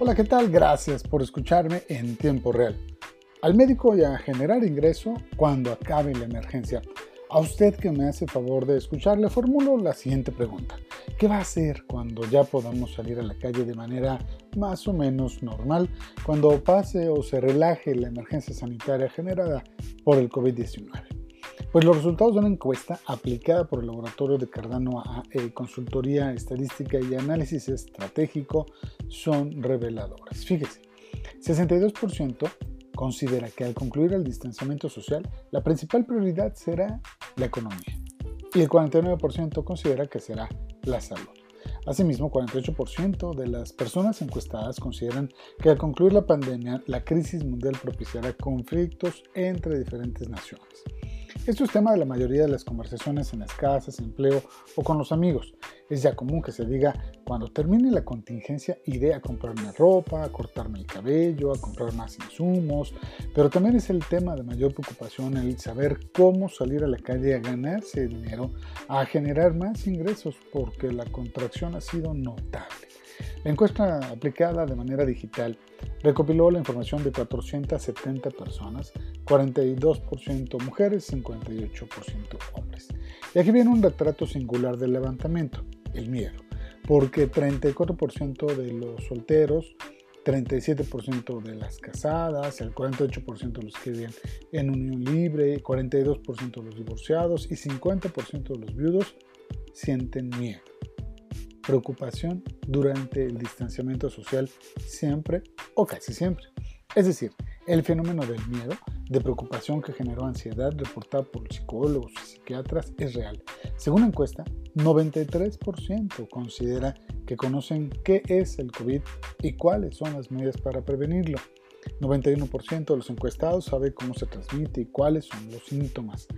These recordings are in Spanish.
Hola, ¿qué tal? Gracias por escucharme en tiempo real. Al médico y a generar ingreso cuando acabe la emergencia. A usted que me hace favor de escuchar, le formulo la siguiente pregunta. ¿Qué va a hacer cuando ya podamos salir a la calle de manera más o menos normal, cuando pase o se relaje la emergencia sanitaria generada por el COVID-19? Pues los resultados de una encuesta aplicada por el laboratorio de Cardano a eh, Consultoría Estadística y Análisis Estratégico son reveladores. Fíjese, 62% considera que al concluir el distanciamiento social, la principal prioridad será la economía y el 49% considera que será la salud. Asimismo, 48% de las personas encuestadas consideran que al concluir la pandemia, la crisis mundial propiciará conflictos entre diferentes naciones. Esto es tema de la mayoría de las conversaciones en las casas, empleo o con los amigos. Es ya común que se diga, cuando termine la contingencia iré a comprarme ropa, a cortarme el cabello, a comprar más insumos, pero también es el tema de mayor preocupación el saber cómo salir a la calle a ganarse dinero, a generar más ingresos, porque la contracción ha sido notable. La encuesta aplicada de manera digital recopiló la información de 470 personas, 42% mujeres, 58% hombres. Y aquí viene un retrato singular del levantamiento, el miedo, porque 34% de los solteros, 37% de las casadas, el 48% de los que viven en unión libre, 42% de los divorciados y 50% de los viudos sienten miedo preocupación durante el distanciamiento social siempre o casi siempre. Es decir, el fenómeno del miedo, de preocupación que generó ansiedad reportada por psicólogos y psiquiatras es real. Según la encuesta, 93% considera que conocen qué es el COVID y cuáles son las medidas para prevenirlo. 91% de los encuestados sabe cómo se transmite y cuáles son los síntomas.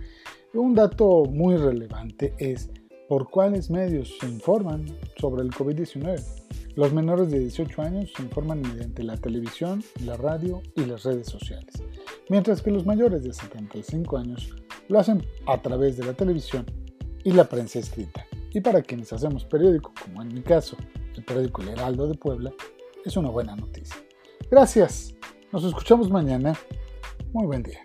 Un dato muy relevante es ¿Por cuáles medios se informan sobre el COVID-19? Los menores de 18 años se informan mediante la televisión, la radio y las redes sociales, mientras que los mayores de 75 años lo hacen a través de la televisión y la prensa escrita. Y para quienes hacemos periódico, como en mi caso, el periódico El Heraldo de Puebla, es una buena noticia. Gracias, nos escuchamos mañana. Muy buen día.